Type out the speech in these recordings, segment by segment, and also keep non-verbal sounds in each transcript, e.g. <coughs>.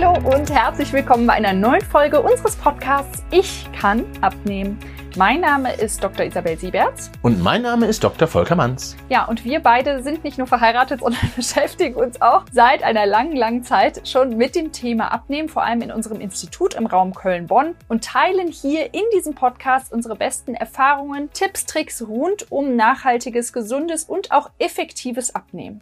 Hallo und herzlich willkommen bei einer neuen Folge unseres Podcasts Ich kann abnehmen. Mein Name ist Dr. Isabel Sieberts. Und mein Name ist Dr. Volker Manns. Ja, und wir beide sind nicht nur verheiratet, <laughs> sondern beschäftigen uns auch seit einer langen, langen Zeit schon mit dem Thema Abnehmen, vor allem in unserem Institut im Raum Köln-Bonn und teilen hier in diesem Podcast unsere besten Erfahrungen, Tipps, Tricks rund um nachhaltiges, gesundes und auch effektives Abnehmen.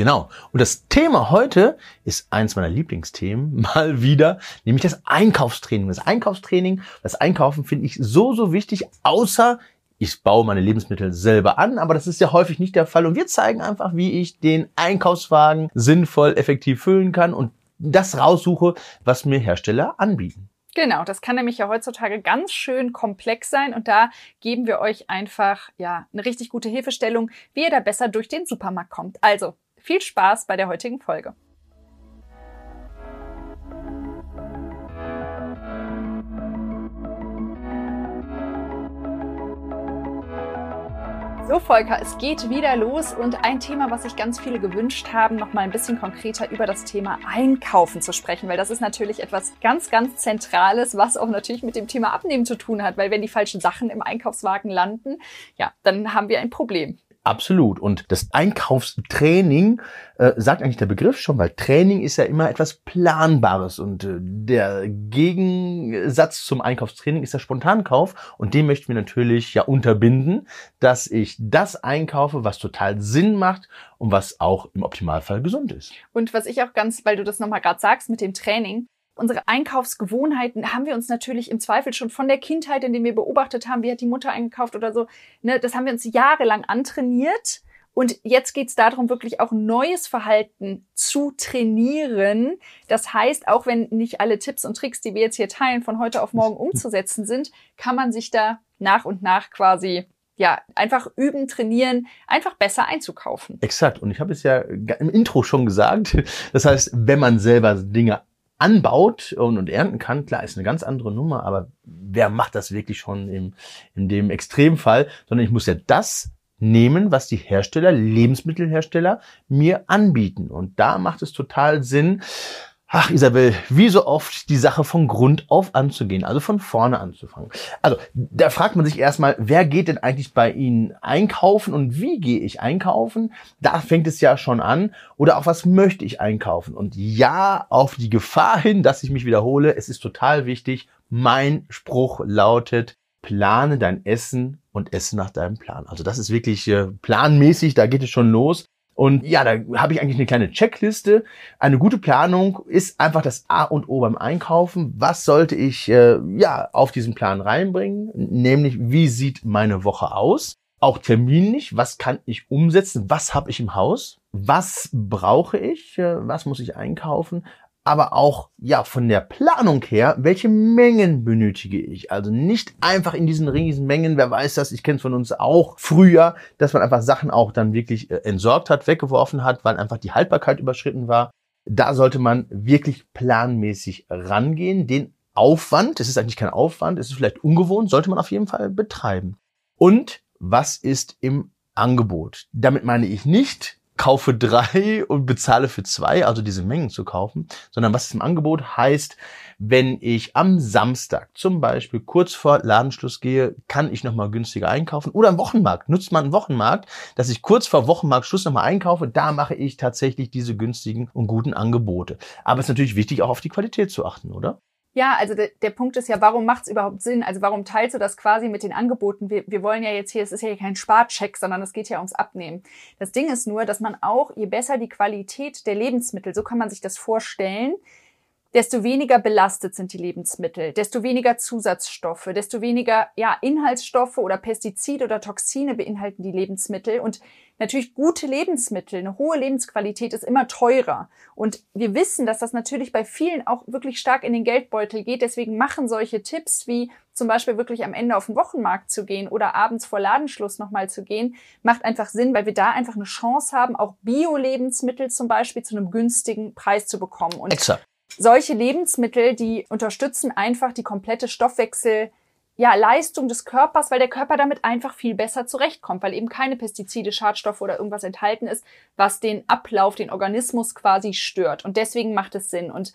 Genau. Und das Thema heute ist eins meiner Lieblingsthemen, <laughs> mal wieder, nämlich das Einkaufstraining. Das Einkaufstraining, das Einkaufen finde ich so, so wichtig, außer ich baue meine Lebensmittel selber an, aber das ist ja häufig nicht der Fall. Und wir zeigen einfach, wie ich den Einkaufswagen sinnvoll, effektiv füllen kann und das raussuche, was mir Hersteller anbieten. Genau, das kann nämlich ja heutzutage ganz schön komplex sein und da geben wir euch einfach ja eine richtig gute Hilfestellung, wie ihr da besser durch den Supermarkt kommt. Also viel Spaß bei der heutigen Folge. So, Volker, es geht wieder los und ein Thema, was sich ganz viele gewünscht haben, noch mal ein bisschen konkreter über das Thema Einkaufen zu sprechen, weil das ist natürlich etwas ganz, ganz Zentrales, was auch natürlich mit dem Thema Abnehmen zu tun hat, weil wenn die falschen Sachen im Einkaufswagen landen, ja, dann haben wir ein Problem. Absolut. Und das Einkaufstraining äh, sagt eigentlich der Begriff schon, weil Training ist ja immer etwas Planbares und äh, der Gegensatz zum Einkaufstraining ist der Spontankauf und den möchten wir natürlich ja unterbinden, dass ich das einkaufe, was total Sinn macht und was auch im Optimalfall gesund ist. Und was ich auch ganz, weil du das nochmal gerade sagst mit dem Training, unsere Einkaufsgewohnheiten haben wir uns natürlich im Zweifel schon von der Kindheit, in dem wir beobachtet haben, wie hat die Mutter eingekauft oder so, ne, das haben wir uns jahrelang antrainiert. Und jetzt geht es darum, wirklich auch neues Verhalten zu trainieren. Das heißt, auch wenn nicht alle Tipps und Tricks, die wir jetzt hier teilen, von heute auf morgen <laughs> umzusetzen sind, kann man sich da nach und nach quasi ja, einfach üben, trainieren, einfach besser einzukaufen. Exakt. Und ich habe es ja im Intro schon gesagt. Das heißt, wenn man selber Dinge anbaut und, und ernten kann, klar, ist eine ganz andere Nummer, aber wer macht das wirklich schon im, in dem Extremfall? Sondern ich muss ja das nehmen, was die Hersteller, Lebensmittelhersteller mir anbieten. Und da macht es total Sinn, Ach, Isabel, wie so oft die Sache von Grund auf anzugehen, also von vorne anzufangen. Also, da fragt man sich erstmal, wer geht denn eigentlich bei Ihnen einkaufen und wie gehe ich einkaufen? Da fängt es ja schon an. Oder auch, was möchte ich einkaufen? Und ja, auf die Gefahr hin, dass ich mich wiederhole, es ist total wichtig. Mein Spruch lautet, plane dein Essen und esse nach deinem Plan. Also das ist wirklich äh, planmäßig, da geht es schon los. Und ja, da habe ich eigentlich eine kleine Checkliste. Eine gute Planung ist einfach das A und O beim Einkaufen. Was sollte ich äh, ja auf diesen Plan reinbringen? Nämlich, wie sieht meine Woche aus? Auch terminlich, was kann ich umsetzen? Was habe ich im Haus? Was brauche ich? Äh, was muss ich einkaufen? Aber auch ja von der Planung her, welche Mengen benötige ich? Also nicht einfach in diesen riesigen Mengen, wer weiß das, ich kenne es von uns auch früher, dass man einfach Sachen auch dann wirklich äh, entsorgt hat, weggeworfen hat, weil einfach die Haltbarkeit überschritten war. Da sollte man wirklich planmäßig rangehen. Den Aufwand, es ist eigentlich kein Aufwand, es ist vielleicht ungewohnt, sollte man auf jeden Fall betreiben. Und was ist im Angebot? Damit meine ich nicht, kaufe drei und bezahle für zwei, also diese Mengen zu kaufen, sondern was ist im Angebot heißt, wenn ich am Samstag zum Beispiel kurz vor Ladenschluss gehe, kann ich nochmal günstiger einkaufen. Oder am Wochenmarkt. Nutzt man einen Wochenmarkt, dass ich kurz vor Wochenmarktschluss nochmal einkaufe. Da mache ich tatsächlich diese günstigen und guten Angebote. Aber es ist natürlich wichtig, auch auf die Qualität zu achten, oder? Ja, also de, der Punkt ist ja, warum macht es überhaupt Sinn? Also warum teilst du das quasi mit den Angeboten? Wir, wir wollen ja jetzt hier, es ist ja hier kein Sparcheck, sondern es geht ja ums Abnehmen. Das Ding ist nur, dass man auch, je besser die Qualität der Lebensmittel, so kann man sich das vorstellen, desto weniger belastet sind die Lebensmittel, desto weniger Zusatzstoffe, desto weniger ja, Inhaltsstoffe oder Pestizide oder Toxine beinhalten die Lebensmittel. Und natürlich gute Lebensmittel, eine hohe Lebensqualität ist immer teurer. Und wir wissen, dass das natürlich bei vielen auch wirklich stark in den Geldbeutel geht. Deswegen machen solche Tipps wie zum Beispiel wirklich am Ende auf den Wochenmarkt zu gehen oder abends vor Ladenschluss nochmal zu gehen, macht einfach Sinn, weil wir da einfach eine Chance haben, auch Bio-Lebensmittel zum Beispiel zu einem günstigen Preis zu bekommen. Und Exakt solche Lebensmittel, die unterstützen einfach die komplette Stoffwechsel ja, Leistung des Körpers, weil der Körper damit einfach viel besser zurechtkommt, weil eben keine Pestizide, Schadstoffe oder irgendwas enthalten ist, was den Ablauf, den Organismus quasi stört. Und deswegen macht es Sinn. Und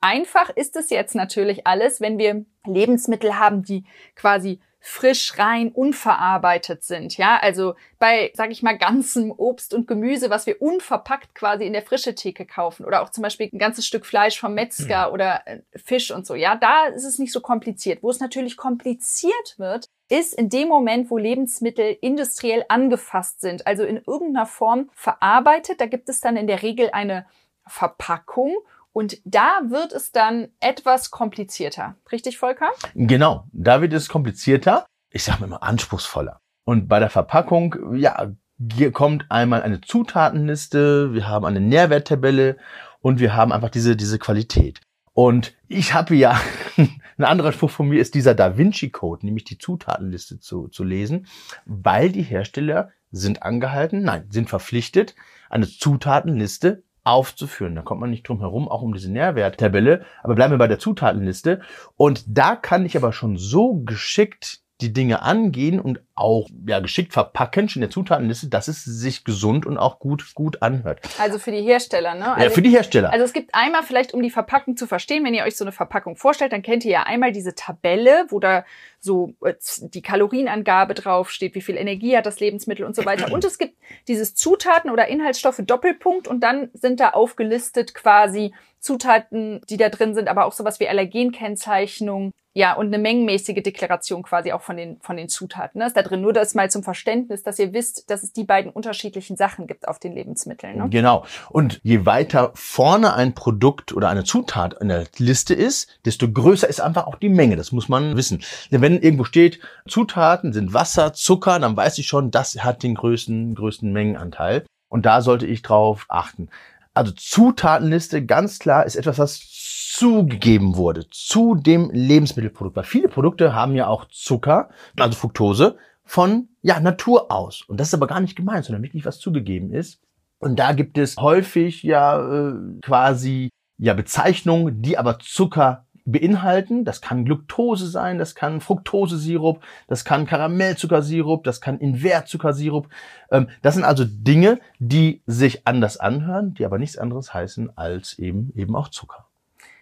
einfach ist es jetzt natürlich alles, wenn wir Lebensmittel haben, die quasi frisch, rein, unverarbeitet sind. Ja, also bei, sag ich mal, ganzem Obst und Gemüse, was wir unverpackt quasi in der frische Theke kaufen oder auch zum Beispiel ein ganzes Stück Fleisch vom Metzger mhm. oder äh, Fisch und so. Ja, da ist es nicht so kompliziert. Wo es natürlich kompliziert wird, ist in dem Moment, wo Lebensmittel industriell angefasst sind, also in irgendeiner Form verarbeitet. Da gibt es dann in der Regel eine Verpackung und da wird es dann etwas komplizierter. Richtig, Volker? Genau, da wird es komplizierter. Ich sage mal anspruchsvoller. Und bei der Verpackung, ja, hier kommt einmal eine Zutatenliste, wir haben eine Nährwerttabelle und wir haben einfach diese, diese Qualität. Und ich habe ja, <laughs> ein anderer Spruch von mir ist dieser Da Vinci Code, nämlich die Zutatenliste zu, zu lesen, weil die Hersteller sind angehalten, nein, sind verpflichtet, eine Zutatenliste aufzuführen. Da kommt man nicht drum herum, auch um diese Nährwerttabelle. Aber bleiben wir bei der Zutatenliste. Und da kann ich aber schon so geschickt die Dinge angehen und auch ja, geschickt verpacken, schon in der Zutatenliste, dass es sich gesund und auch gut, gut anhört. Also für die Hersteller, ne? Also ja, für die Hersteller. Also es gibt einmal vielleicht, um die Verpackung zu verstehen, wenn ihr euch so eine Verpackung vorstellt, dann kennt ihr ja einmal diese Tabelle, wo da so äh, die Kalorienangabe draufsteht, wie viel Energie hat das Lebensmittel und so weiter. Und es gibt dieses Zutaten oder Inhaltsstoffe Doppelpunkt und dann sind da aufgelistet quasi Zutaten, die da drin sind, aber auch sowas wie Allergenkennzeichnung, ja, und eine mengenmäßige Deklaration quasi auch von den, von den Zutaten. Ne? Ist da drin nur das mal zum Verständnis, dass ihr wisst, dass es die beiden unterschiedlichen Sachen gibt auf den Lebensmitteln. Ne? Genau. Und je weiter vorne ein Produkt oder eine Zutat in der Liste ist, desto größer ist einfach auch die Menge. Das muss man wissen. Denn wenn irgendwo steht, Zutaten sind Wasser, Zucker, dann weiß ich schon, das hat den größten, größten Mengenanteil. Und da sollte ich drauf achten. Also Zutatenliste, ganz klar, ist etwas, was zugegeben wurde zu dem Lebensmittelprodukt. Weil viele Produkte haben ja auch Zucker, also Fructose, von ja, Natur aus. Und das ist aber gar nicht gemeint, sondern wirklich was zugegeben ist. Und da gibt es häufig ja äh, quasi ja Bezeichnungen, die aber Zucker beinhalten. Das kann Glucose sein, das kann Fructosesirup, das kann Karamellzuckersirup, das kann Invertzuckersirup. Ähm, das sind also Dinge, die sich anders anhören, die aber nichts anderes heißen als eben eben auch Zucker.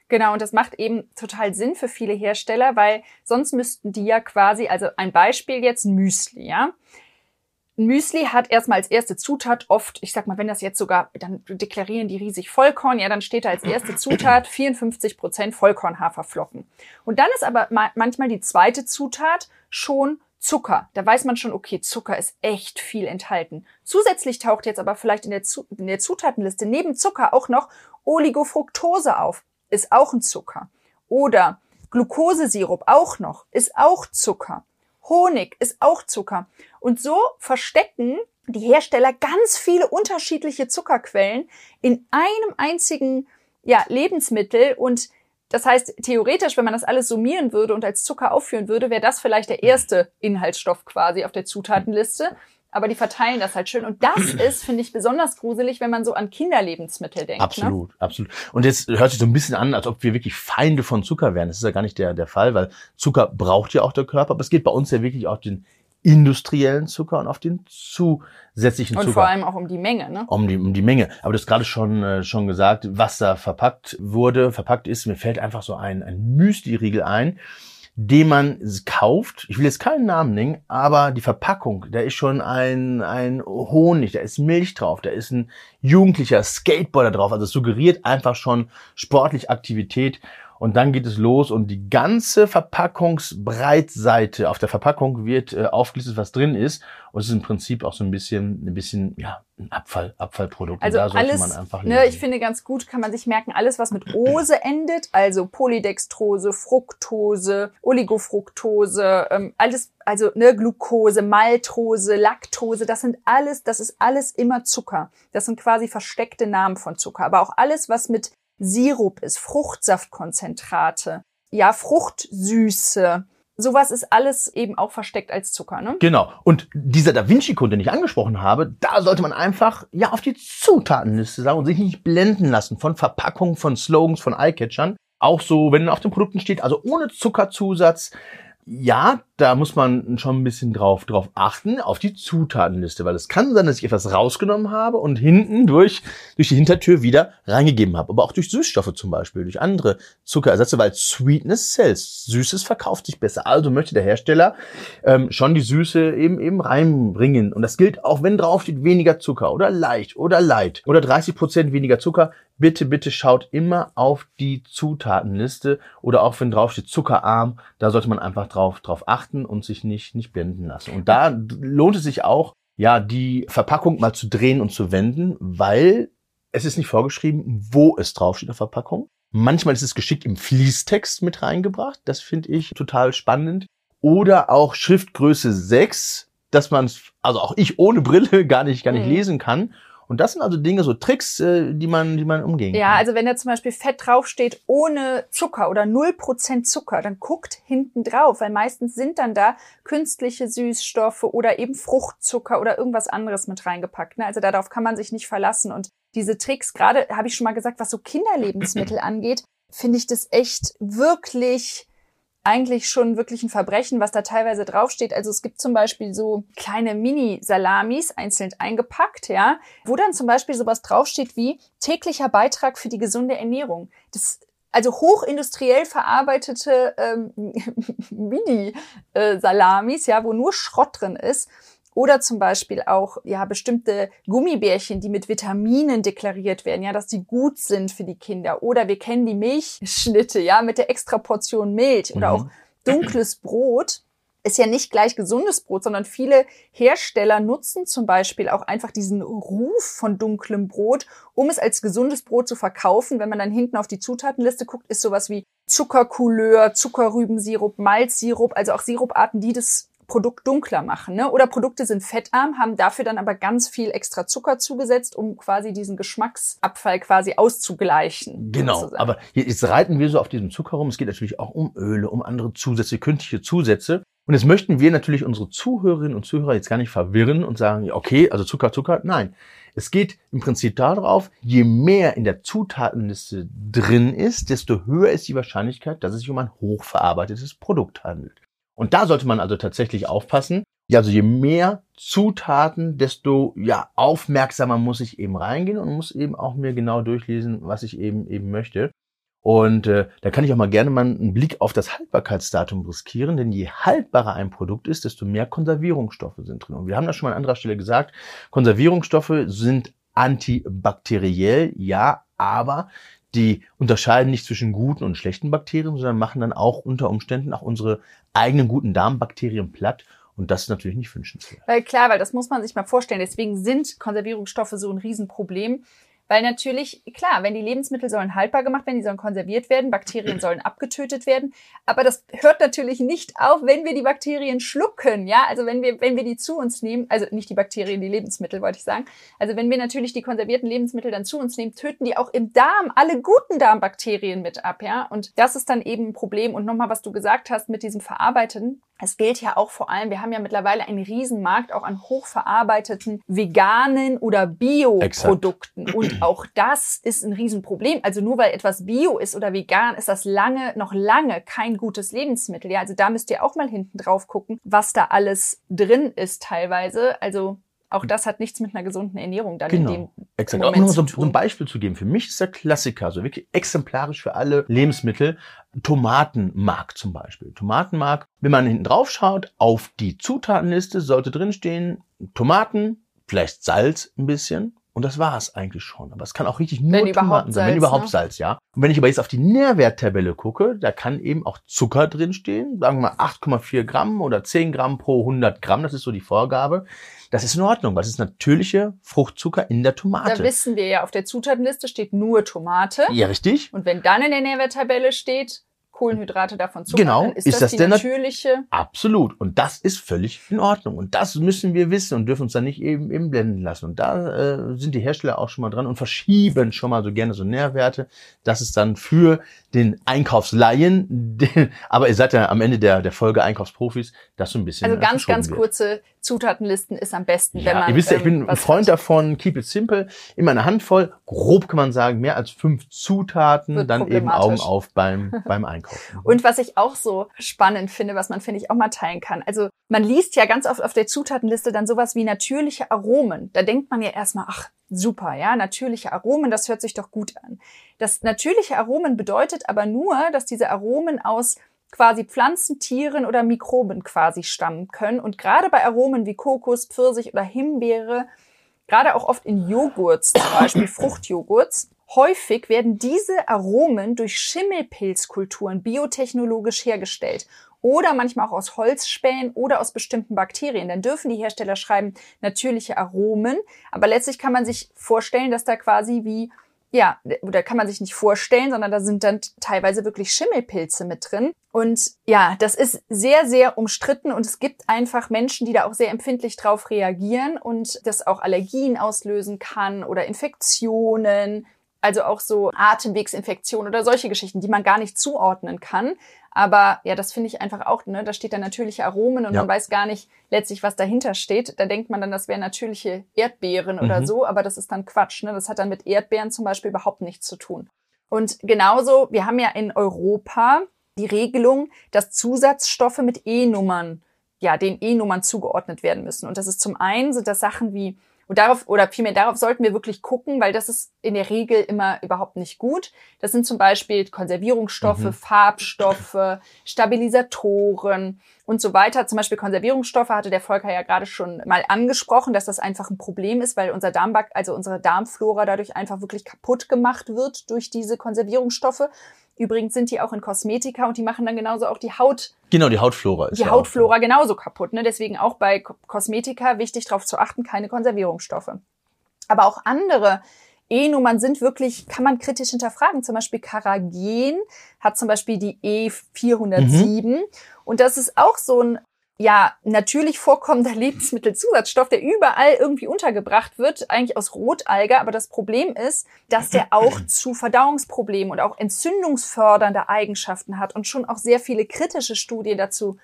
Genau, und das macht eben total Sinn für viele Hersteller, weil sonst müssten die ja quasi, also ein Beispiel jetzt Müsli, ja. Müsli hat erstmal als erste Zutat oft, ich sag mal, wenn das jetzt sogar, dann deklarieren die riesig Vollkorn, ja, dann steht da als erste <clears throat> Zutat 54 Prozent Vollkornhaferflocken. Und dann ist aber manchmal die zweite Zutat schon Zucker. Da weiß man schon, okay, Zucker ist echt viel enthalten. Zusätzlich taucht jetzt aber vielleicht in der, in der Zutatenliste neben Zucker auch noch Oligofructose auf ist auch ein Zucker. Oder Glukosesirup auch noch, ist auch Zucker. Honig ist auch Zucker. Und so verstecken die Hersteller ganz viele unterschiedliche Zuckerquellen in einem einzigen ja, Lebensmittel. Und das heißt, theoretisch, wenn man das alles summieren würde und als Zucker aufführen würde, wäre das vielleicht der erste Inhaltsstoff quasi auf der Zutatenliste aber die verteilen das halt schön. Und das <clears throat> ist, finde ich, besonders gruselig, wenn man so an Kinderlebensmittel denkt. Ne? Absolut, ne? absolut. Und jetzt hört sich so ein bisschen an, als ob wir wirklich Feinde von Zucker wären. Das ist ja gar nicht der, der Fall, weil Zucker braucht ja auch der Körper. Aber es geht bei uns ja wirklich auf den industriellen Zucker und auf den zusätzlichen Zucker. Und vor allem auch um die Menge, ne? Um die, um die Menge. Aber du hast gerade schon, äh, schon gesagt, was da verpackt wurde, verpackt ist. Mir fällt einfach so ein, ein Müsli-Riegel ein den man kauft. Ich will jetzt keinen Namen nennen, aber die Verpackung, da ist schon ein, ein Honig, da ist Milch drauf, da ist ein jugendlicher Skateboarder drauf. Also es suggeriert einfach schon sportlich Aktivität. Und dann geht es los und die ganze Verpackungsbreitseite auf der Verpackung wird äh, aufgelistet, was drin ist. Und es ist im Prinzip auch so ein bisschen, ein bisschen, ja, ein Abfall, Abfallprodukt. Also alles, ne, ich finde ganz gut, kann man sich merken, alles, was mit Ose <clears throat> endet, also Polydextrose, Fructose, Oligofructose, ähm, alles, also ne, Glucose, Maltose, Laktose, das sind alles, das ist alles immer Zucker. Das sind quasi versteckte Namen von Zucker. Aber auch alles, was mit Sirup ist, Fruchtsaftkonzentrate, ja, Fruchtsüße. Sowas ist alles eben auch versteckt als Zucker, ne? Genau. Und dieser Da Vinci-Code, den ich angesprochen habe, da sollte man einfach ja auf die Zutatenliste sagen und sich nicht blenden lassen von Verpackungen, von Slogans, von Eyecatchern. Auch so, wenn auf den Produkten steht, also ohne Zuckerzusatz, ja, da muss man schon ein bisschen drauf, drauf achten, auf die Zutatenliste, weil es kann sein, dass ich etwas rausgenommen habe und hinten durch, durch die Hintertür wieder reingegeben habe. Aber auch durch Süßstoffe zum Beispiel, durch andere Zuckerersätze, weil Sweetness sells. Süßes verkauft sich besser. Also möchte der Hersteller ähm, schon die Süße eben, eben reinbringen. Und das gilt auch, wenn draufsteht weniger Zucker oder leicht oder light oder 30 Prozent weniger Zucker bitte, bitte schaut immer auf die Zutatenliste oder auch wenn draufsteht zuckerarm, da sollte man einfach drauf, drauf achten und sich nicht, nicht blenden lassen. Und da lohnt es sich auch, ja, die Verpackung mal zu drehen und zu wenden, weil es ist nicht vorgeschrieben, wo es draufsteht auf der Verpackung. Manchmal ist es geschickt im Fließtext mit reingebracht. Das finde ich total spannend. Oder auch Schriftgröße 6, dass man es, also auch ich ohne Brille <laughs> gar nicht, gar nicht mhm. lesen kann. Und das sind also Dinge, so Tricks, äh, die man, die man umgehen ja, kann. Ja, also wenn da zum Beispiel Fett draufsteht ohne Zucker oder 0% Zucker, dann guckt hinten drauf, weil meistens sind dann da künstliche Süßstoffe oder eben Fruchtzucker oder irgendwas anderes mit reingepackt. Ne? Also darauf kann man sich nicht verlassen. Und diese Tricks, gerade habe ich schon mal gesagt, was so Kinderlebensmittel <clears throat> angeht, finde ich das echt wirklich eigentlich schon wirklich ein Verbrechen, was da teilweise draufsteht. Also es gibt zum Beispiel so kleine Mini-Salamis einzeln eingepackt, ja, wo dann zum Beispiel sowas draufsteht wie täglicher Beitrag für die gesunde Ernährung. Das also hochindustriell verarbeitete ähm, <laughs> Mini-Salamis, ja, wo nur Schrott drin ist. Oder zum Beispiel auch, ja, bestimmte Gummibärchen, die mit Vitaminen deklariert werden, ja, dass die gut sind für die Kinder. Oder wir kennen die Milchschnitte, ja, mit der extra Portion Milch. Oder mhm. auch dunkles Brot ist ja nicht gleich gesundes Brot, sondern viele Hersteller nutzen zum Beispiel auch einfach diesen Ruf von dunklem Brot, um es als gesundes Brot zu verkaufen. Wenn man dann hinten auf die Zutatenliste guckt, ist sowas wie Zuckercouleur, Zuckerrübensirup, Malzsirup, also auch Siruparten, die das Produkt dunkler machen. Ne? Oder Produkte sind fettarm, haben dafür dann aber ganz viel extra Zucker zugesetzt, um quasi diesen Geschmacksabfall quasi auszugleichen. Genau, sozusagen. aber jetzt reiten wir so auf diesem Zucker rum. Es geht natürlich auch um Öle, um andere Zusätze, künstliche Zusätze. Und jetzt möchten wir natürlich unsere Zuhörerinnen und Zuhörer jetzt gar nicht verwirren und sagen, okay, also Zucker, Zucker. Nein, es geht im Prinzip darauf, je mehr in der Zutatenliste drin ist, desto höher ist die Wahrscheinlichkeit, dass es sich um ein hochverarbeitetes Produkt handelt. Und da sollte man also tatsächlich aufpassen. Ja, also je mehr Zutaten, desto ja aufmerksamer muss ich eben reingehen und muss eben auch mir genau durchlesen, was ich eben eben möchte. Und äh, da kann ich auch mal gerne mal einen Blick auf das Haltbarkeitsdatum riskieren, denn je haltbarer ein Produkt ist, desto mehr Konservierungsstoffe sind drin. Und wir haben das schon mal an anderer Stelle gesagt, Konservierungsstoffe sind antibakteriell, ja, aber die unterscheiden nicht zwischen guten und schlechten Bakterien, sondern machen dann auch unter Umständen auch unsere eigenen guten Darmbakterien platt. Und das ist natürlich nicht wünschenswert. Weil klar, weil das muss man sich mal vorstellen. Deswegen sind Konservierungsstoffe so ein Riesenproblem. Weil natürlich, klar, wenn die Lebensmittel sollen haltbar gemacht werden, die sollen konserviert werden, Bakterien sollen abgetötet werden. Aber das hört natürlich nicht auf, wenn wir die Bakterien schlucken. Ja, also wenn wir, wenn wir die zu uns nehmen, also nicht die Bakterien, die Lebensmittel, wollte ich sagen. Also wenn wir natürlich die konservierten Lebensmittel dann zu uns nehmen, töten die auch im Darm alle guten Darmbakterien mit ab. Ja, und das ist dann eben ein Problem. Und nochmal, was du gesagt hast mit diesem Verarbeiten. Es gilt ja auch vor allem, wir haben ja mittlerweile einen Riesenmarkt auch an hochverarbeiteten veganen oder Bioprodukten. Und auch das ist ein Riesenproblem. Also nur weil etwas Bio ist oder vegan, ist das lange, noch lange kein gutes Lebensmittel. Ja, also da müsst ihr auch mal hinten drauf gucken, was da alles drin ist teilweise. Also auch das hat nichts mit einer gesunden Ernährung dann genau. in dem Exakt. Moment um so, so ein Beispiel zu geben. Für mich ist der Klassiker, so wirklich exemplarisch für alle Lebensmittel, Tomatenmark zum Beispiel. Tomatenmark, wenn man hinten drauf schaut, auf die Zutatenliste sollte drinstehen Tomaten, vielleicht Salz ein bisschen, und das war es eigentlich schon. Aber es kann auch richtig nur wenn Tomaten sein, wenn überhaupt ne? Salz, ja. Und wenn ich aber jetzt auf die Nährwerttabelle gucke, da kann eben auch Zucker drinstehen, sagen wir mal 8,4 Gramm oder 10 Gramm pro 100 Gramm, das ist so die Vorgabe. Das ist in Ordnung, es ist natürliche Fruchtzucker in der Tomate. Da wissen wir ja, auf der Zutatenliste steht nur Tomate. Ja, richtig. Und wenn dann in der Nährwerttabelle steht Kohlenhydrate davon Zucker, genau, ist, ist das, das die natürliche? Absolut. Und das ist völlig in Ordnung. Und das müssen wir wissen und dürfen uns dann nicht eben, eben blenden lassen. Und da äh, sind die Hersteller auch schon mal dran und verschieben schon mal so gerne so Nährwerte. Das ist dann für den Einkaufslaien, <laughs> den, aber ihr seid ja am Ende der, der Folge Einkaufsprofis, das so ein bisschen. Also ganz, ganz wird. kurze Zutatenlisten ist am besten, ja, wenn man. Ihr wisst ja, ich bin ähm, ein Freund hat. davon, keep it simple, immer eine Handvoll, grob kann man sagen, mehr als fünf Zutaten, dann eben Augen auf beim, <laughs> beim Einkaufen. Einkaufen. Und was ich auch so spannend finde, was man, finde ich, auch mal teilen kann. Also man liest ja ganz oft auf der Zutatenliste dann sowas wie natürliche Aromen. Da denkt man ja erstmal, ach, super, ja, natürliche Aromen, das hört sich doch gut an. Das natürliche Aromen bedeutet aber nur, dass diese Aromen aus quasi Pflanzen, Tieren oder Mikroben quasi stammen können. Und gerade bei Aromen wie Kokos, Pfirsich oder Himbeere, gerade auch oft in Joghurts, zum Beispiel <coughs> Fruchtjoghurts, häufig werden diese Aromen durch Schimmelpilzkulturen biotechnologisch hergestellt oder manchmal auch aus Holzspänen oder aus bestimmten Bakterien. Dann dürfen die Hersteller schreiben natürliche Aromen, aber letztlich kann man sich vorstellen, dass da quasi wie ja, oder kann man sich nicht vorstellen, sondern da sind dann teilweise wirklich Schimmelpilze mit drin. Und ja, das ist sehr, sehr umstritten und es gibt einfach Menschen, die da auch sehr empfindlich drauf reagieren und das auch Allergien auslösen kann oder Infektionen, also auch so Atemwegsinfektionen oder solche Geschichten, die man gar nicht zuordnen kann. Aber ja, das finde ich einfach auch, ne, da steht dann natürliche Aromen und ja. man weiß gar nicht letztlich, was dahinter steht. Da denkt man dann, das wären natürliche Erdbeeren mhm. oder so, aber das ist dann Quatsch. Ne? Das hat dann mit Erdbeeren zum Beispiel überhaupt nichts zu tun. Und genauso, wir haben ja in Europa die Regelung, dass Zusatzstoffe mit E-Nummern, ja, den E-Nummern zugeordnet werden müssen. Und das ist zum einen sind das Sachen wie und darauf, oder vielmehr darauf sollten wir wirklich gucken, weil das ist in der Regel immer überhaupt nicht gut. Das sind zum Beispiel Konservierungsstoffe, mhm. Farbstoffe, Stabilisatoren und so weiter. Zum Beispiel Konservierungsstoffe hatte der Volker ja gerade schon mal angesprochen, dass das einfach ein Problem ist, weil unser Darmbak, also unsere Darmflora dadurch einfach wirklich kaputt gemacht wird durch diese Konservierungsstoffe. Übrigens sind die auch in Kosmetika und die machen dann genauso auch die Haut. Genau, die Hautflora ist Die ja Hautflora auch, genauso kaputt. Ne? Deswegen auch bei Kosmetika wichtig darauf zu achten, keine Konservierungsstoffe. Aber auch andere E-Nummern sind wirklich, kann man kritisch hinterfragen. Zum Beispiel Karagen hat zum Beispiel die E407. Mhm. Und das ist auch so ein ja, natürlich vorkommender <laughs> Lebensmittelzusatzstoff, der überall irgendwie untergebracht wird, eigentlich aus Rotalge. Aber das Problem ist, dass der auch <clears throat> zu Verdauungsproblemen und auch entzündungsfördernde Eigenschaften hat und schon auch sehr viele kritische Studien dazu,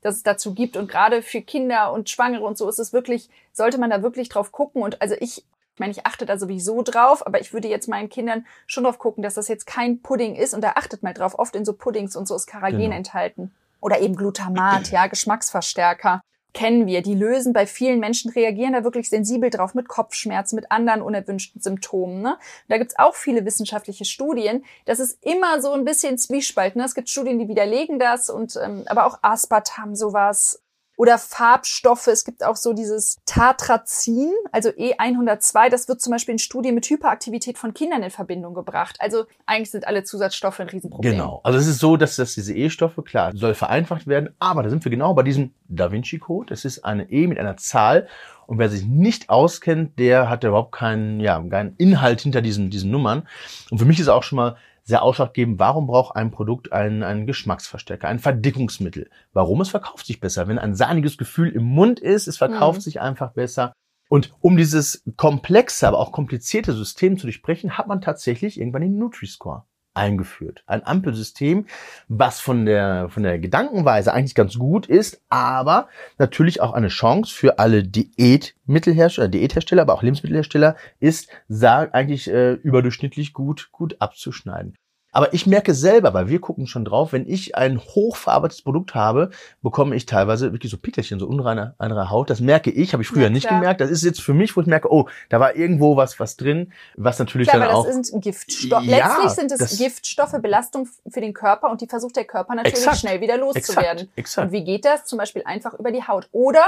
dass es dazu gibt. Und gerade für Kinder und Schwangere und so ist es wirklich, sollte man da wirklich drauf gucken. Und also ich, ich meine, ich achte da sowieso drauf, aber ich würde jetzt meinen Kindern schon drauf gucken, dass das jetzt kein Pudding ist. Und da achtet mal drauf. Oft in so Puddings und so ist Karagen genau. enthalten. Oder eben Glutamat, ja, Geschmacksverstärker kennen wir. Die lösen bei vielen Menschen, reagieren da wirklich sensibel drauf mit Kopfschmerzen, mit anderen unerwünschten Symptomen. Ne? Da gibt's auch viele wissenschaftliche Studien. Das ist immer so ein bisschen Zwiespalt. Ne? Es gibt Studien, die widerlegen das und ähm, aber auch Aspartam sowas oder Farbstoffe. Es gibt auch so dieses Tartrazin, also E102. Das wird zum Beispiel in Studien mit Hyperaktivität von Kindern in Verbindung gebracht. Also eigentlich sind alle Zusatzstoffe ein Riesenproblem. Genau. Also es ist so, dass, dass diese E-Stoffe, klar, soll vereinfacht werden. Aber da sind wir genau bei diesem Da Vinci Code. Es ist eine E mit einer Zahl. Und wer sich nicht auskennt, der hat überhaupt keinen, ja, keinen Inhalt hinter diesen, diesen Nummern. Und für mich ist auch schon mal sehr ausschlaggebend, warum braucht ein Produkt einen, einen Geschmacksverstärker, ein Verdickungsmittel? Warum? Es verkauft sich besser. Wenn ein sahniges Gefühl im Mund ist, es verkauft mhm. sich einfach besser. Und um dieses komplexe, aber auch komplizierte System zu durchbrechen, hat man tatsächlich irgendwann den Nutri-Score eingeführt. Ein Ampelsystem, was von der, von der Gedankenweise eigentlich ganz gut ist, aber natürlich auch eine Chance für alle Diätmittelhersteller, Diäthersteller, aber auch Lebensmittelhersteller ist, sagt eigentlich äh, überdurchschnittlich gut, gut abzuschneiden. Aber ich merke selber, weil wir gucken schon drauf, wenn ich ein hochverarbeitetes Produkt habe, bekomme ich teilweise wirklich so Pickelchen, so unreine andere Haut. Das merke ich, habe ich früher ja, nicht gemerkt. Das ist jetzt für mich, wo ich merke, oh, da war irgendwo was, was drin, was natürlich klar, dann auch. Das sind Giftstoffe. Ja, Letztlich sind es Giftstoffe, Belastung für den Körper und die versucht der Körper natürlich exakt, schnell wieder loszuwerden. Exakt, exakt. Und wie geht das? Zum Beispiel einfach über die Haut. Oder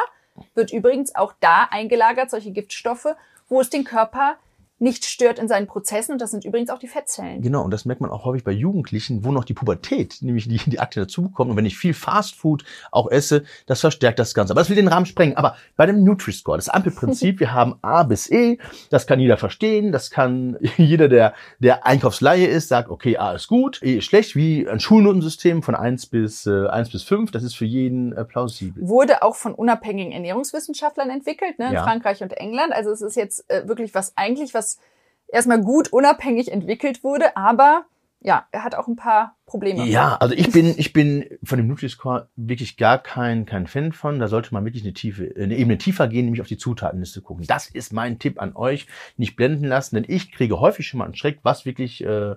wird übrigens auch da eingelagert, solche Giftstoffe, wo es den Körper nicht stört in seinen Prozessen. Und das sind übrigens auch die Fettzellen. Genau, und das merkt man auch häufig bei Jugendlichen, wo noch die Pubertät, nämlich die, die Akte dazubekommt. Und wenn ich viel Fastfood auch esse, das verstärkt das Ganze. Aber das will den Rahmen sprengen. Aber bei dem Nutri-Score, das Ampelprinzip, <laughs> wir haben A bis E, das kann jeder verstehen, das kann <laughs> jeder, der, der Einkaufsleihe ist, sagt, okay, A ist gut, E ist schlecht, wie ein Schulnotensystem von 1 bis, äh, 1 bis 5, das ist für jeden äh, plausibel. Wurde auch von unabhängigen Ernährungswissenschaftlern entwickelt, ne, in ja. Frankreich und England. Also es ist jetzt äh, wirklich was eigentlich was erstmal gut unabhängig entwickelt wurde, aber ja, er hat auch ein paar Probleme. Ja, also ich bin, ich bin von dem Nutri-Score wirklich gar kein, kein Fan von. Da sollte man wirklich eine tiefe, eine Ebene tiefer gehen, nämlich auf die Zutatenliste gucken. Das ist mein Tipp an euch. Nicht blenden lassen, denn ich kriege häufig schon mal einen Schreck, was wirklich, äh,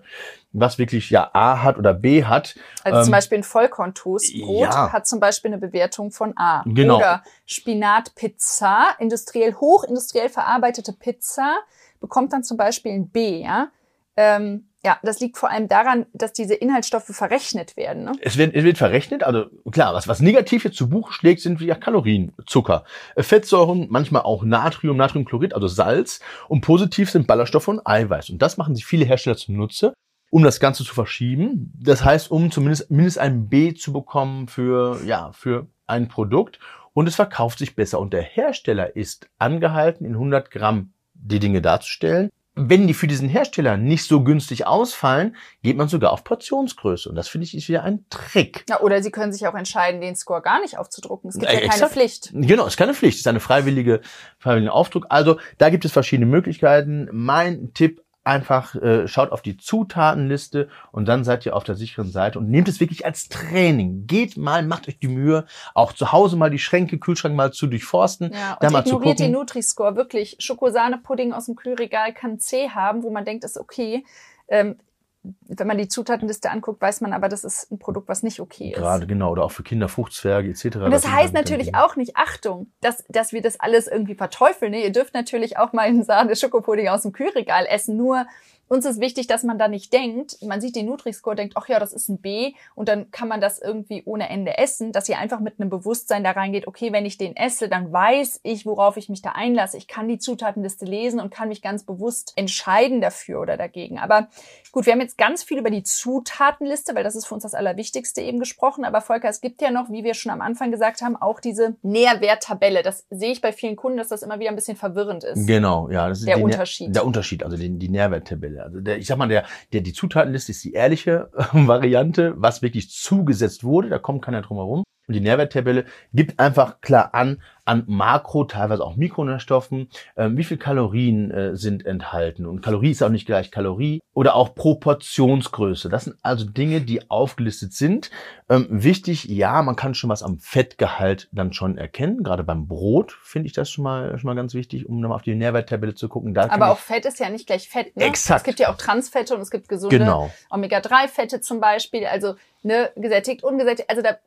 was wirklich ja A hat oder B hat. Also Ähm, zum Beispiel ein Vollkorntoastbrot ja. hat zum Beispiel eine Bewertung von A. Genau. Oder Spinatpizza, industriell hochindustriell verarbeitete Pizza, bekommt dann zum Beispiel ein B. Ja, ähm, ja das liegt vor allem daran, dass diese Inhaltsstoffe verrechnet werden. Ne? Es wird, es wird verrechnet, also klar, was, was negativ jetzt zu Buche schlägt, sind wie ja Kalorien, Zucker, äh, Fettsäuren, manchmal auch Natrium, Natriumchlorid, also Salz. Und positiv sind Ballaststoffe und Eiweiß. Und das machen sich viele Hersteller zunutze, um das Ganze zu verschieben. Das heißt, um zumindest mindestens ein B zu bekommen für, ja, für ein Produkt. Und es verkauft sich besser. Und der Hersteller ist angehalten, in 100 Gramm die Dinge darzustellen. Wenn die für diesen Hersteller nicht so günstig ausfallen, geht man sogar auf Portionsgröße. Und das finde ich ist wieder ein Trick. Ja, oder Sie können sich auch entscheiden, den Score gar nicht aufzudrucken. Es gibt Äh, ja keine exakt. Pflicht. Genau, ist keine Pflicht, ist eine freiwillige, freiwillige Aufdruck. Also da gibt es verschiedene Möglichkeiten. Mein Tipp einfach äh, schaut auf die Zutatenliste und dann seid ihr auf der sicheren Seite und nehmt es wirklich als Training. Geht mal, macht euch die Mühe, auch zu Hause mal die Schränke, Kühlschrank mal zu durchforsten, Ja, da und mal zu ignoriert den. Nutri-Score. Wirklich, Schokosahnepudding aus dem Kühlregal kann C haben, wo man denkt, ist okay. Ähm, wenn man die Zutatenliste anguckt, weiß man aber, das ist ein Produkt, was nicht okay ist. Gerade genau, oder auch für Kinder, Fruchtzwerge etc. Und das heißt natürlich auch nicht, Achtung, dass, dass wir das alles irgendwie verteufeln. Ne? Ihr dürft natürlich auch mal einen Sahne-Schokopudding aus dem Kühlregal essen. Nur uns ist wichtig, dass man da nicht denkt, man sieht den Nutri-Score, denkt, ach ja, das ist ein B und dann kann man das irgendwie ohne Ende essen, dass ihr einfach mit einem Bewusstsein da reingeht, okay, wenn ich den esse, dann weiß ich, worauf ich mich da einlasse. Ich kann die Zutatenliste lesen und kann mich ganz bewusst entscheiden dafür oder dagegen. Aber gut, wir haben jetzt ganz viel über die Zutatenliste, weil das ist für uns das Allerwichtigste eben gesprochen. Aber Volker, es gibt ja noch, wie wir schon am Anfang gesagt haben, auch diese Nährwerttabelle. Das sehe ich bei vielen Kunden, dass das immer wieder ein bisschen verwirrend ist. Genau, ja, das ist Der Nähr- Unterschied. Der Unterschied, also die, die Nährwerttabelle. Also der, ich sag mal, der, der die Zutatenliste ist die ehrliche Variante, was wirklich zugesetzt wurde. Da kommt keiner drum herum. Und die Nährwerttabelle gibt einfach klar an, an Makro, teilweise auch Mikronährstoffen, ähm, wie viel Kalorien äh, sind enthalten. Und Kalorie ist auch nicht gleich Kalorie oder auch Proportionsgröße. Das sind also Dinge, die aufgelistet sind. Ähm, wichtig, ja, man kann schon was am Fettgehalt dann schon erkennen. Gerade beim Brot finde ich das schon mal, schon mal ganz wichtig, um nochmal auf die Nährwerttabelle zu gucken. Da Aber auch Fett ist ja nicht gleich Fett. Ne? Exakt. Es gibt ja auch Transfette und es gibt gesunde Genau. Omega-3-Fette zum Beispiel. Also ne, gesättigt, ungesättigt. Also da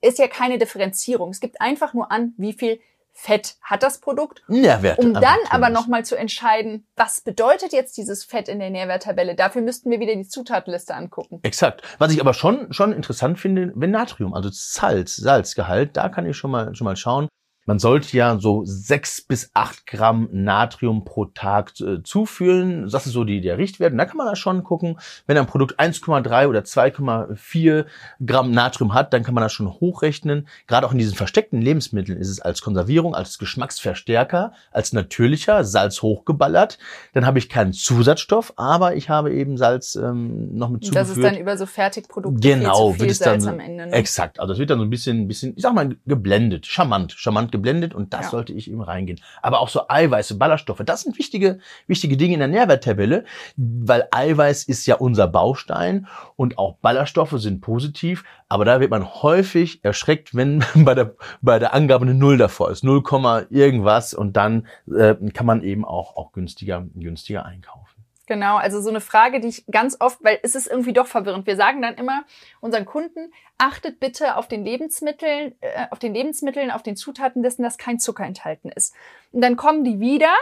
ist ja keine Differenzierung. Es gibt einfach nur an, wie viel Fett hat das Produkt Nährwert. Um dann aber nochmal zu entscheiden, was bedeutet jetzt dieses Fett in der Nährwerttabelle? Dafür müssten wir wieder die Zutatenliste angucken. Exakt. Was ich aber schon, schon interessant finde, wenn Natrium, also Salz, Salzgehalt, da kann ich schon mal, schon mal schauen. Man sollte ja so sechs bis acht Gramm Natrium pro Tag äh, zuführen. Das ist so die, der Richtwert. Und da kann man da schon gucken, wenn ein Produkt 1,3 oder 2,4 Gramm Natrium hat, dann kann man das schon hochrechnen. Gerade auch in diesen versteckten Lebensmitteln ist es als Konservierung, als Geschmacksverstärker, als natürlicher Salz hochgeballert. Dann habe ich keinen Zusatzstoff, aber ich habe eben Salz ähm, noch mit Und das zugeführt. ist dann über so Fertigprodukte Genau, viel zu wird viel es dann Salz am Ende. Ne? exakt. Also es wird dann so ein bisschen, bisschen, ich sag mal, geblendet, charmant, charmant geblendet und das Ja. sollte ich eben reingehen. Aber auch so Eiweiße, Ballaststoffe, das sind wichtige, wichtige Dinge in der Nährwerttabelle, weil Eiweiß ist ja unser Baustein und auch Ballaststoffe sind positiv, aber da wird man häufig erschreckt, wenn <laughs> bei der, bei der Angabe eine Null davor ist, 0, irgendwas und dann äh, kann man eben auch, auch günstiger, günstiger einkaufen. Genau, also so eine Frage, die ich ganz oft, weil es ist irgendwie doch verwirrend. Wir sagen dann immer unseren Kunden, achtet bitte auf den Lebensmitteln, äh, auf den Lebensmitteln, auf den Zutatenlisten, dass kein Zucker enthalten ist. Und dann kommen die wieder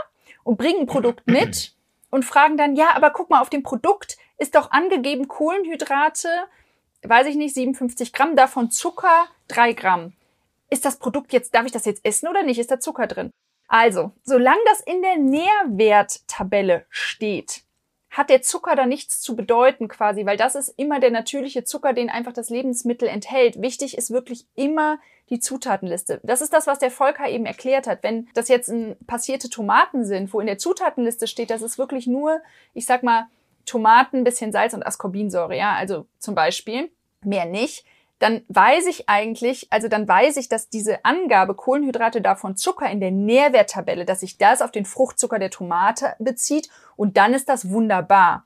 und bringen ein Produkt <clears throat> mit und fragen dann, ja, aber guck mal, auf dem Produkt ist doch angegeben Kohlenhydrate, weiß ich nicht, 57 Gramm, davon Zucker 3 Gramm. Ist das Produkt jetzt, darf ich das jetzt essen oder nicht? Ist da Zucker drin? Also, solange das in der Nährwerttabelle steht, hat der Zucker da nichts zu bedeuten quasi, weil das ist immer der natürliche Zucker, den einfach das Lebensmittel enthält. Wichtig ist wirklich immer die Zutatenliste. Das ist das, was der Volker eben erklärt hat. Wenn das jetzt ein, passierte Tomaten sind, wo in der Zutatenliste steht, das ist wirklich nur, ich sag mal, Tomaten, bisschen Salz und Ascorbinsäure, ja, also zum Beispiel, mehr nicht, dann weiß ich eigentlich, also dann weiß ich, dass diese Angabe Kohlenhydrate davon Zucker in der Nährwerttabelle, dass sich das auf den Fruchtzucker der Tomate bezieht und dann ist das wunderbar.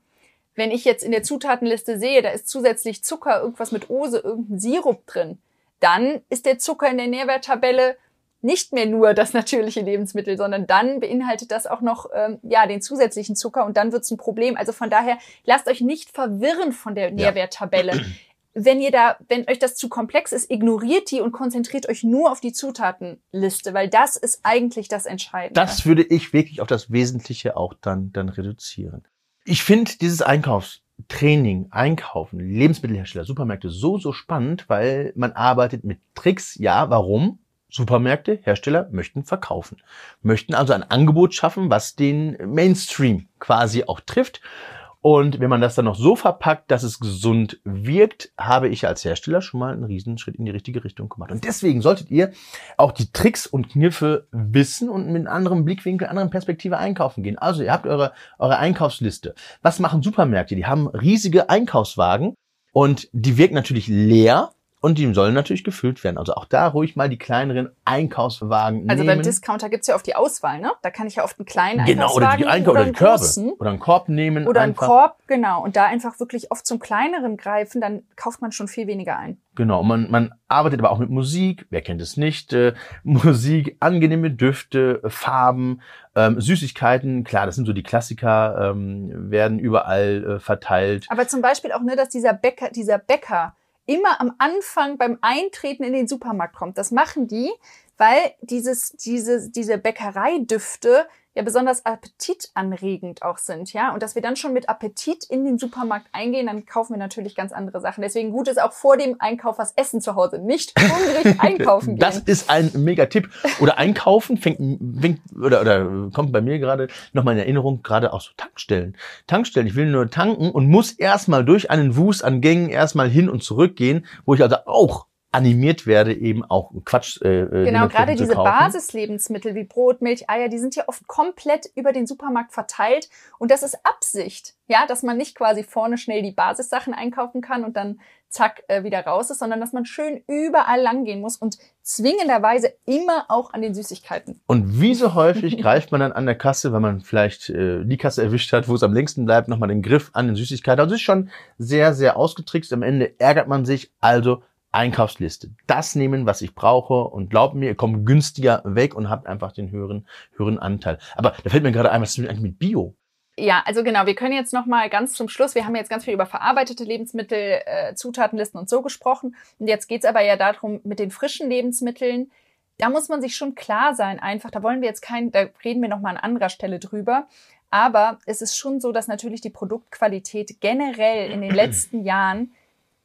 wenn ich jetzt in der Zutatenliste sehe, da ist zusätzlich Zucker, irgendwas mit Ose, irgendein Sirup drin, dann ist der Zucker in der Nährwerttabelle nicht mehr nur das natürliche Lebensmittel, sondern dann beinhaltet das auch noch ähm, ja den zusätzlichen Zucker und dann wird es ein Problem. Also von daher lasst euch nicht verwirren von der Nährwerttabelle. Ja. <clears throat> Wenn ihr da, wenn euch das zu komplex ist, ignoriert die und konzentriert euch nur auf die Zutatenliste, weil das ist eigentlich das Entscheidende. Das würde ich wirklich auf das Wesentliche auch dann dann reduzieren. Ich finde dieses Einkaufstraining, Einkaufen, Lebensmittelhersteller, Supermärkte so, so spannend, weil man arbeitet mit Tricks. Ja, warum? Supermärkte, Hersteller möchten verkaufen, möchten also ein Angebot schaffen, was den Mainstream quasi auch trifft. Und wenn man das dann noch so verpackt, dass es gesund wirkt, habe ich als Hersteller schon mal einen Riesenschritt in die richtige Richtung gemacht. Und deswegen solltet ihr auch die Tricks und Kniffe wissen und mit einem anderen Blickwinkel, anderen Perspektive einkaufen gehen. Also ihr habt eure, eure Einkaufsliste. Was machen Supermärkte? Die haben riesige Einkaufswagen und die wirken natürlich leer, und die sollen natürlich gefüllt werden. Also auch da ruhig mal die kleineren Einkaufswagen nehmen. Also beim Discounter gibt's ja oft die Auswahl, ne? Da kann ich ja oft einen kleinen genau, oder die Einkauf oder, oder die Körbe. Oder einen Korb nehmen. Oder einfach. einen Korb, genau. Und da einfach wirklich oft zum kleineren greifen, dann kauft man schon viel weniger ein. Genau, man, man arbeitet aber auch mit Musik, wer kennt es nicht, äh, <laughs> Musik, angenehme Düfte, Farben, ähm, Süßigkeiten, klar, das sind so die Klassiker, ähm, werden überall äh, verteilt. Aber zum Beispiel auch, ne, dass dieser Bäcker, dieser Bäcker, immer am Anfang beim Eintreten in den Supermarkt kommt. Das machen die, weil dieses, diese, diese Bäckereidüfte ja besonders appetitanregend auch sind, ja. Und dass wir dann schon mit Appetit in den Supermarkt eingehen, dann kaufen wir natürlich ganz andere Sachen. Deswegen gut ist auch vor dem Einkauf was essen zu Hause, nicht hungrig <laughs> einkaufen gehen. Das ist ein mega Tipp. Oder einkaufen fängt, fängt oder, oder kommt bei mir gerade nochmal in Erinnerung, gerade auch so Tankstellen. Tankstellen, ich will nur tanken und muss erstmal durch einen Wust an Gängen erstmal hin und zurück gehen, wo ich also auch animiert werde, eben auch Quatsch. Äh, äh genau, gerade diese Basislebensmittel wie Brot, Milch, Eier, die sind ja oft komplett über den Supermarkt verteilt und das ist Absicht, ja, dass man nicht quasi vorne schnell die Basissachen einkaufen kann und dann zack äh, wieder raus ist, sondern dass man schön überall langgehen muss und zwingenderweise immer auch an den Süßigkeiten. Und wie so häufig <laughs> greift man dann an der Kasse, wenn man vielleicht äh, die Kasse erwischt hat, wo es am längsten bleibt, nochmal den Griff an den Süßigkeiten. Also ist schon sehr, sehr ausgetrickst. Am Ende ärgert man sich, also Einkaufsliste. Das nehmen, was ich brauche und glaubt mir, ihr kommt günstiger weg und habt einfach den höheren, höheren Anteil. Aber da fällt mir gerade ein, was ist eigentlich mit Bio? Ja, also genau, wir können jetzt noch mal ganz zum Schluss, wir haben jetzt ganz viel über verarbeitete Lebensmittel, äh, Zutatenlisten und so gesprochen. Und jetzt geht's aber ja darum, mit den frischen Lebensmitteln, da muss man sich schon klar sein, einfach, da wollen wir jetzt kein, da reden wir noch mal an anderer Stelle drüber. Aber es ist schon so, dass natürlich die Produktqualität generell in den letzten Jahren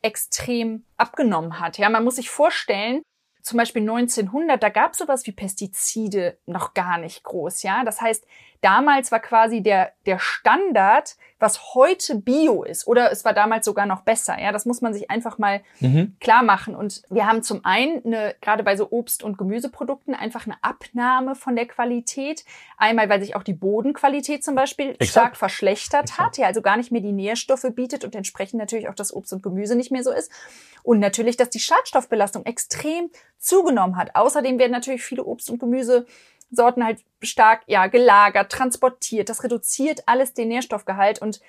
extrem abgenommen hat. Ja, man muss sich vorstellen, zum Beispiel 1900, da gab es sowas wie Pestizide noch gar nicht groß. Ja, das heißt, damals war quasi der, der Standard, was heute Bio ist. Oder es war damals sogar noch besser. Ja, das muss man sich einfach mal mhm. klar machen. Und wir haben zum einen eine, gerade bei so Obst- und Gemüseprodukten einfach eine Abnahme von der Qualität. Einmal, weil sich auch die Bodenqualität zum Beispiel Exakt. stark verschlechtert Exakt. hat. Ja, also gar nicht mehr die Nährstoffe bietet und entsprechend natürlich auch das Obst und Gemüse nicht mehr so ist. Und natürlich, dass die Schadstoffbelastung extrem zugenommen hat. Außerdem werden natürlich viele Obst- und Gemüse Sorten halt stark ja gelagert, transportiert. Das reduziert alles den Nährstoffgehalt und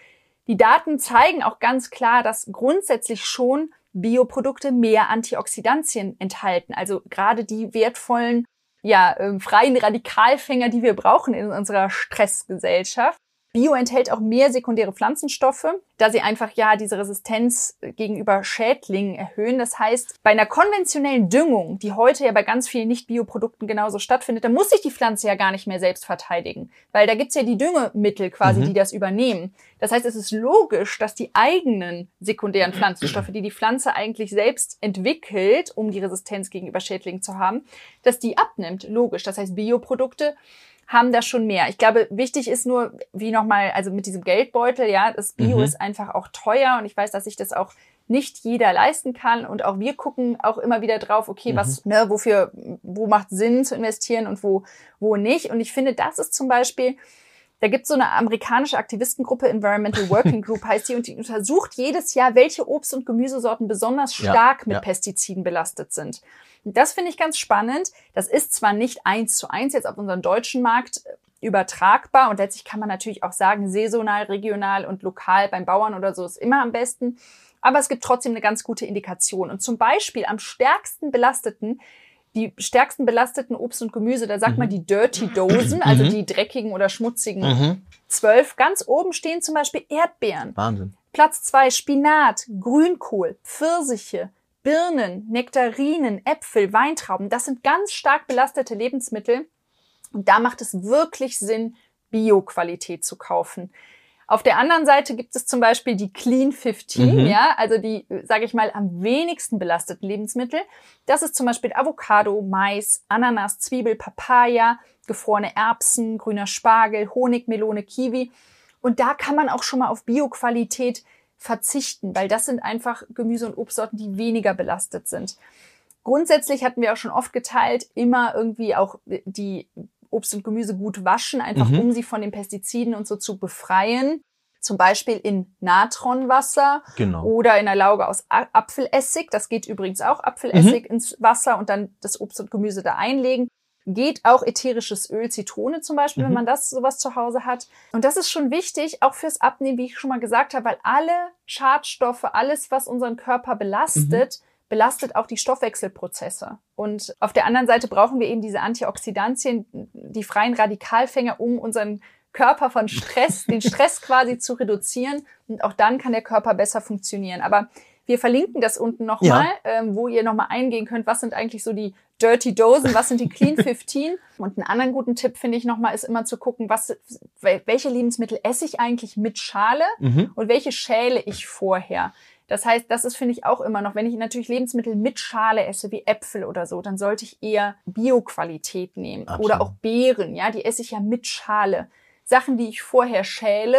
die Daten zeigen auch ganz klar, dass grundsätzlich schon Bioprodukte mehr Antioxidantien enthalten. Also gerade die wertvollen, ja, äh, freien Radikalfänger, die wir brauchen in unserer Stressgesellschaft. Bio enthält auch mehr sekundäre Pflanzenstoffe, da sie einfach ja diese Resistenz gegenüber Schädlingen erhöhen. Das heißt, bei einer konventionellen Düngung, die heute ja bei ganz vielen Nicht-Bioprodukten genauso stattfindet, da muss sich die Pflanze ja gar nicht mehr selbst verteidigen, weil da gibt's ja die Düngemittel quasi, mhm. die das übernehmen. Das heißt, es ist logisch, dass die eigenen sekundären Pflanzenstoffe, die die Pflanze eigentlich selbst entwickelt, um die Resistenz gegenüber Schädlingen zu haben, dass die abnimmt. Logisch. Das heißt, Bioprodukte haben da schon mehr. Ich glaube, wichtig ist nur, wie nochmal, also mit diesem Geldbeutel, ja, das Bio mhm. ist einfach auch teuer und ich weiß, dass sich das auch nicht jeder leisten kann und auch wir gucken auch immer wieder drauf, okay, mhm. was, ne, wofür, wo macht Sinn zu investieren und wo, wo nicht. Und ich finde, das ist zum Beispiel, da gibt es so eine amerikanische Aktivistengruppe, Environmental Working <laughs> Group heißt die, und die untersucht jedes Jahr, welche Obst- und Gemüsesorten besonders stark ja, mit ja. Pestiziden belastet sind. Und das finde ich ganz spannend. Das ist zwar nicht eins zu eins jetzt auf unserem deutschen Markt übertragbar und letztlich kann man natürlich auch sagen, saisonal, regional und lokal beim Bauern oder so ist immer am besten. Aber es gibt trotzdem eine ganz gute Indikation. Und zum Beispiel am stärksten belasteten die stärksten belasteten Obst und Gemüse, da sagt mhm. man die Dirty Dosen, also mhm. die dreckigen oder schmutzigen mhm. zwölf. Ganz oben stehen zum Beispiel Erdbeeren. Wahnsinn. Platz zwei Spinat, Grünkohl, Pfirsiche, Birnen, Nektarinen, Äpfel, Weintrauben. Das sind ganz stark belastete Lebensmittel. Und da macht es wirklich Sinn, Bio-Qualität zu kaufen. Auf der anderen Seite gibt es zum Beispiel die Clean 15, mhm. ja, also die, sage ich mal, am wenigsten belasteten Lebensmittel. Das ist zum Beispiel Avocado, Mais, Ananas, Zwiebel, Papaya, gefrorene Erbsen, grüner Spargel, Honig, Melone, Kiwi. Und da kann man auch schon mal auf Bioqualität verzichten, weil das sind einfach Gemüse- und Obstsorten, die weniger belastet sind. Grundsätzlich hatten wir auch schon oft geteilt, immer irgendwie auch die Obst und Gemüse gut waschen, einfach mhm. um sie von den Pestiziden und so zu befreien. Zum Beispiel in Natronwasser genau. oder in einer Lauge aus Apfelessig. Das geht übrigens auch Apfelessig mhm. ins Wasser und dann das Obst und Gemüse da einlegen. Geht auch ätherisches Öl, Zitrone zum Beispiel, mhm. wenn man das sowas zu Hause hat. Und das ist schon wichtig, auch fürs Abnehmen, wie ich schon mal gesagt habe, weil alle Schadstoffe, alles, was unseren Körper belastet, mhm belastet auch die Stoffwechselprozesse. Und auf der anderen Seite brauchen wir eben diese Antioxidantien, die freien Radikalfänger, um unseren Körper von Stress, den <laughs> Stress quasi zu reduzieren. Und auch dann kann der Körper besser funktionieren. Aber wir verlinken das unten nochmal, ja. ähm, wo ihr nochmal eingehen könnt, was sind eigentlich so die Dirty Dosen, was sind die Clean <laughs> 15. Und einen anderen guten Tipp finde ich nochmal, ist immer zu gucken, was, welche Lebensmittel esse ich eigentlich mit Schale mhm. und welche schäle ich vorher. Das heißt, das ist, finde ich, auch immer noch, wenn ich natürlich Lebensmittel mit Schale esse, wie Äpfel oder so, dann sollte ich eher Bio-Qualität nehmen. Absolut. Oder auch Beeren, ja, die esse ich ja mit Schale. Sachen, die ich vorher schäle,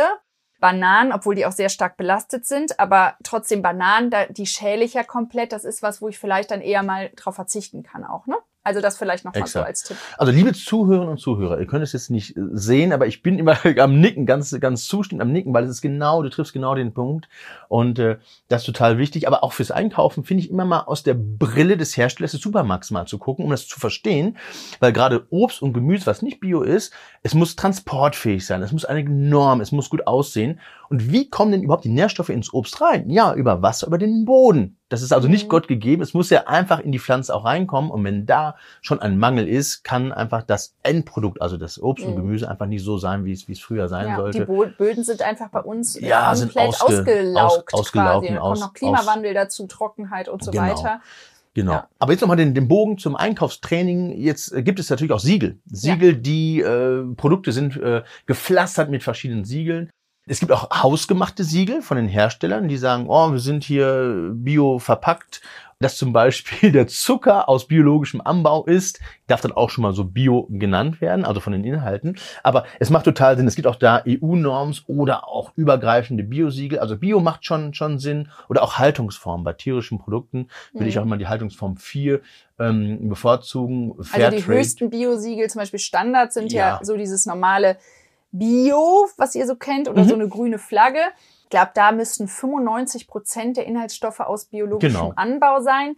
Bananen, obwohl die auch sehr stark belastet sind, aber trotzdem Bananen, da, die schäle ich ja komplett. Das ist was, wo ich vielleicht dann eher mal drauf verzichten kann auch, ne? Also das vielleicht noch mal so als Tipp. Also liebe Zuhörerinnen und Zuhörer, ihr könnt es jetzt nicht äh, sehen, aber ich bin immer <laughs> am Nicken, ganz, ganz zustimmend am Nicken, weil es ist genau, du triffst genau den Punkt und äh, das ist total wichtig. Aber auch fürs Einkaufen finde ich immer mal aus der Brille des Herstellers des Supermarkts mal zu gucken, um das zu verstehen, weil gerade Obst und Gemüse, was nicht Bio ist, es muss transportfähig sein, es muss eine Norm, es muss gut aussehen. Und wie kommen denn überhaupt die Nährstoffe ins Obst rein? Ja, über Wasser, über den Boden. Das ist also nicht mhm. Gott gegeben. Es muss ja einfach in die Pflanze auch reinkommen. Und wenn da schon ein Mangel ist, kann einfach das Endprodukt, also das Obst mhm. und Gemüse, einfach nicht so sein, wie es, wie es früher sein ja, sollte. Die Böden sind einfach bei uns ja, komplett sind ausge, ausgelaugt. Aus, ausgelaugt quasi. Da kommt noch Klimawandel aus, dazu, Trockenheit und so genau. weiter. Genau. Ja. Aber jetzt nochmal den, den Bogen zum Einkaufstraining. Jetzt äh, gibt es natürlich auch Siegel. Siegel, ja. die äh, Produkte sind äh, gepflastert mit verschiedenen Siegeln. Es gibt auch hausgemachte Siegel von den Herstellern, die sagen, oh, wir sind hier bio verpackt. Dass zum Beispiel <laughs> der Zucker aus biologischem Anbau ist, darf dann auch schon mal so bio genannt werden, also von den Inhalten. Aber es macht total Sinn. Es gibt auch da EU-Norms oder auch übergreifende Biosiegel. Also Bio macht schon, schon Sinn. Oder auch Haltungsformen. Bei tierischen Produkten will mhm. ich auch immer die Haltungsform 4 ähm, bevorzugen. Fair also die Trade. höchsten Biosiegel, zum Beispiel Standard, sind ja, ja so dieses normale Bio, was ihr so kennt, oder mhm. so eine grüne Flagge. Ich glaube, da müssten 95 Prozent der Inhaltsstoffe aus biologischem genau. Anbau sein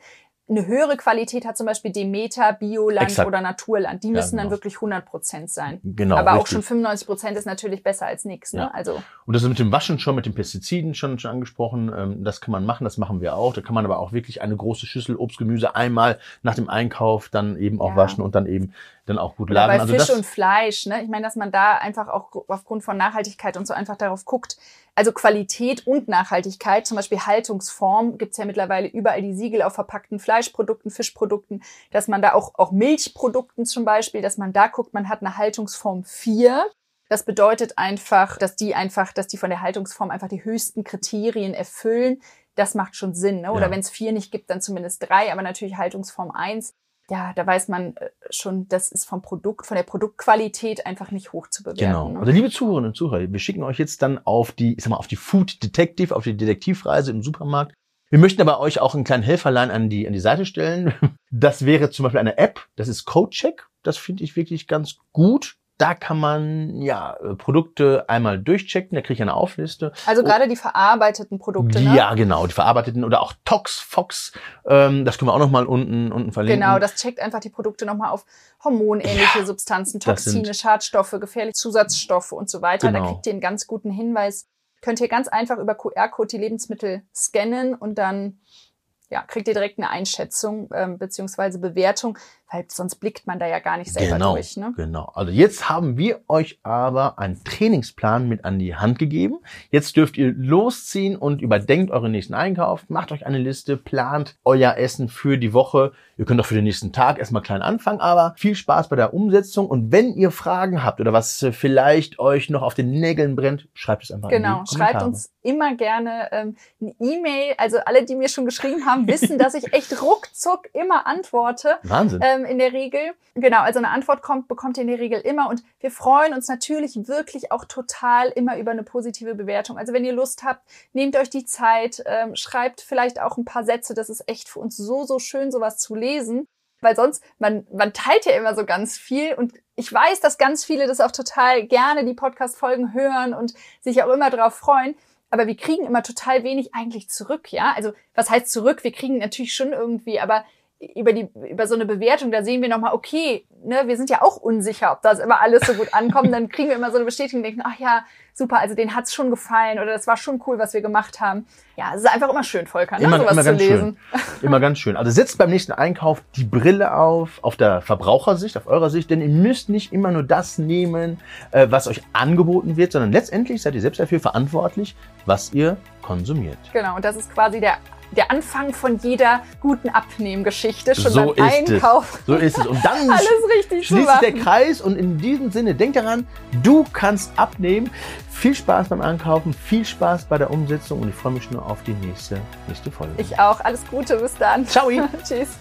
eine höhere Qualität hat zum Beispiel Demeter, Bioland Exakt. oder Naturland. Die müssen ja, genau. dann wirklich 100 Prozent sein. Genau. Aber richtig. auch schon 95 Prozent ist natürlich besser als nichts. Ne? Ja. Also. Und das ist mit dem Waschen schon, mit den Pestiziden schon, schon angesprochen. Ähm, das kann man machen, das machen wir auch. Da kann man aber auch wirklich eine große Schüssel Obst, Gemüse einmal nach dem Einkauf dann eben auch ja. waschen und dann eben dann auch gut lagern. Bei also Fisch und Fleisch, ne? Ich meine, dass man da einfach auch aufgrund von Nachhaltigkeit und so einfach darauf guckt. Also Qualität und Nachhaltigkeit, zum Beispiel Haltungsform, gibt's ja mittlerweile überall die Siegel auf verpackten Fleischprodukten, Fischprodukten, dass man da auch, auch Milchprodukten zum Beispiel, dass man da guckt, man hat eine Haltungsform 4. Das bedeutet einfach, dass die einfach, dass die von der Haltungsform einfach die höchsten Kriterien erfüllen. Das macht schon Sinn. Ne? Oder ja. wenn es vier nicht gibt, dann zumindest drei, aber natürlich Haltungsform 1 ja, da weiß man äh, schon, das ist vom Produkt, von der Produktqualität einfach nicht hoch zu bewerten. Genau. Ne? Also liebe Zuhörerinnen und Zuhörer, wir schicken euch jetzt dann auf die, ich sag mal, auf die Food Detective, auf die Detektivreise im Supermarkt. Wir möchten aber euch auch einen kleinen Helferlein an die, an die Seite stellen. <laughs> Das wäre zum Beispiel eine App, das ist CodeCheck. Das finde ich wirklich ganz gut. Da kann man ja äh, Produkte einmal durchchecken, da kriege ich eine Aufliste. Also gerade die verarbeiteten Produkte, ne? Ja, genau, die verarbeiteten oder auch Tox, Fox, ähm, das können wir auch nochmal unten, unten verlinken. Genau, das checkt einfach die Produkte nochmal auf hormonähnliche Ja, Substanzen, Toxine, Schadstoffe, gefährliche Zusatzstoffe und so weiter. Da Genau. kriegt ihr einen ganz guten Hinweis. Könnt ihr ganz einfach über QR-Code die Lebensmittel scannen und dann ja, kriegt ihr direkt eine Einschätzung ähm, beziehungsweise Bewertung, weil sonst blickt man da ja gar nicht selber genau, durch. Ne? genau. Also jetzt haben wir euch aber einen Trainingsplan mit an die Hand gegeben. Jetzt dürft ihr losziehen und überdenkt euren nächsten Einkauf, macht euch eine Liste, plant euer Essen für die Woche. Ihr könnt auch für den nächsten Tag erstmal klein anfangen, aber viel Spaß bei der Umsetzung. Und wenn ihr Fragen habt oder was vielleicht euch noch auf den Nägeln brennt, schreibt es einfach Genau, in die schreibt Kommentare. uns immer gerne ähm, eine E-Mail. Also alle, die mir schon geschrieben haben, wissen, dass ich echt ruckzuck immer antworte. <laughs> Wahnsinn. ähm, in der Regel. Genau, also eine Antwort kommt, bekommt ihr in der Regel immer und wir freuen uns natürlich wirklich auch total immer über eine positive Bewertung. Also wenn ihr Lust habt, nehmt euch die Zeit, ähm, schreibt vielleicht auch ein paar Sätze. Das ist echt für uns so, so schön, sowas zu lesen. Weil sonst, man, man teilt ja immer so ganz viel und ich weiß, dass ganz viele das auch total gerne die Podcast-Folgen hören und sich auch immer darauf freuen. Aber wir kriegen immer total wenig eigentlich zurück, ja? Also, was heißt zurück? Wir kriegen natürlich schon irgendwie, aber über die über so eine Bewertung, da sehen wir nochmal, okay, ne, wir sind ja auch unsicher, ob das immer alles so gut ankommt. Dann kriegen wir immer so eine Bestätigung, denken, ach ja, super, also denen hat's schon gefallen oder das war schon cool, was wir gemacht haben. Ja, es ist einfach immer schön, Volker, ne, Immer, sowas immer zu lesen. schön. <laughs> Immer ganz schön. Also setzt beim nächsten Einkauf die Brille auf, auf der Verbrauchersicht, auf eurer Sicht, denn ihr müsst nicht immer nur das nehmen, äh, was euch angeboten wird, sondern letztendlich seid ihr selbst dafür verantwortlich, was ihr konsumiert. Genau, und das ist quasi der der Anfang von jeder guten Abnehmgeschichte, schon So beim ist es. Einkauf. So ist es. Und dann <laughs> Alles richtig schließt sich der. Kreis und in diesem Sinne, denkt daran, du kannst abnehmen. Viel Spaß beim Einkaufen, viel Spaß bei der Umsetzung und ich freue mich nur auf die nächste, nächste Folge. Ich auch. Alles Gute, bis dann. Ciao. <laughs> Tschüss.